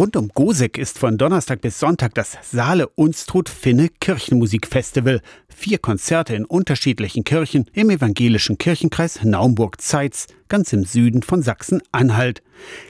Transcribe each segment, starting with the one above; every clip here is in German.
Rund um Gosek ist von Donnerstag bis Sonntag das Saale Unstrut Finne Kirchenmusikfestival. Vier Konzerte in unterschiedlichen Kirchen im evangelischen Kirchenkreis Naumburg-Zeitz, ganz im Süden von Sachsen-Anhalt.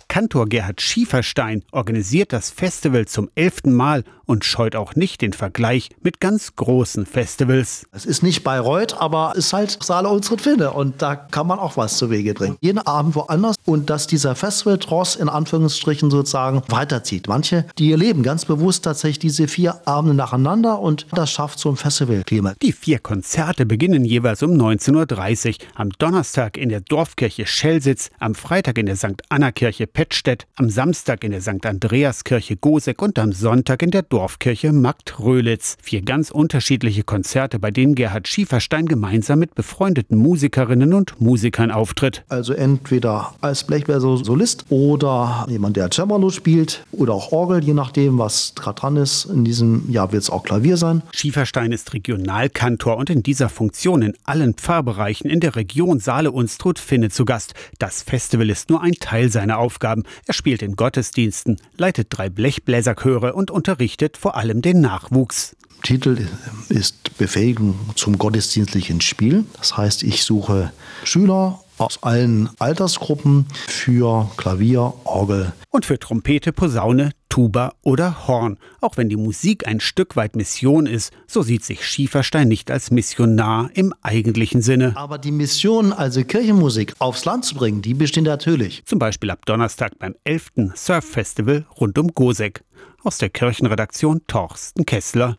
Kantor Gerhard Schieferstein organisiert das Festival zum elften Mal und scheut auch nicht den Vergleich mit ganz großen Festivals. Es ist nicht Bayreuth, aber es ist halt Saale Unstrut Finne und da kann man auch was zu Wege bringen. Jeden Abend woanders und dass dieser Festival-Tross in Anführungsstrichen sozusagen weiterzieht. Manche, die erleben ganz bewusst tatsächlich diese vier Abende nacheinander und das schafft so ein Festivalklima. Die vier Konzerte beginnen jeweils um 19.30 Uhr. Am Donnerstag in der Dorfkirche Schelsitz, am Freitag in der St. Anna-Kirche Pettstedt, am Samstag in der St. Andreas-Kirche Gosek und am Sonntag in der Dorfkirche Magd-Röhlitz. Vier ganz unterschiedliche Konzerte, bei denen Gerhard Schieferstein gemeinsam mit befreundeten Musikerinnen und Musikern auftritt. Also entweder als Blechbläser-Solist oder jemand, der Cembalo spielt oder auch Orgel, je nachdem, was gerade dran ist. In diesem Jahr wird es auch Klavier sein. Schieferstein ist Regionalkantor und in dieser Funktion in allen Pfarrbereichen in der Region Saale-Unstrut-Finne zu Gast. Das Festival ist nur ein Teil seiner Aufgaben. Er spielt in Gottesdiensten, leitet drei Blechbläserchöre und unterrichtet vor allem den Nachwuchs. Titel ist Befähigung zum gottesdienstlichen Spiel. Das heißt, ich suche Schüler aus allen Altersgruppen für Klavier, Orgel. Und für Trompete, Posaune, Tuba oder Horn. Auch wenn die Musik ein Stück weit Mission ist, so sieht sich Schieferstein nicht als Missionar im eigentlichen Sinne. Aber die Mission, also Kirchenmusik aufs Land zu bringen, die besteht natürlich. Zum Beispiel ab Donnerstag beim 11. Surf Festival rund um Gosek. Aus der Kirchenredaktion Torsten Kessler.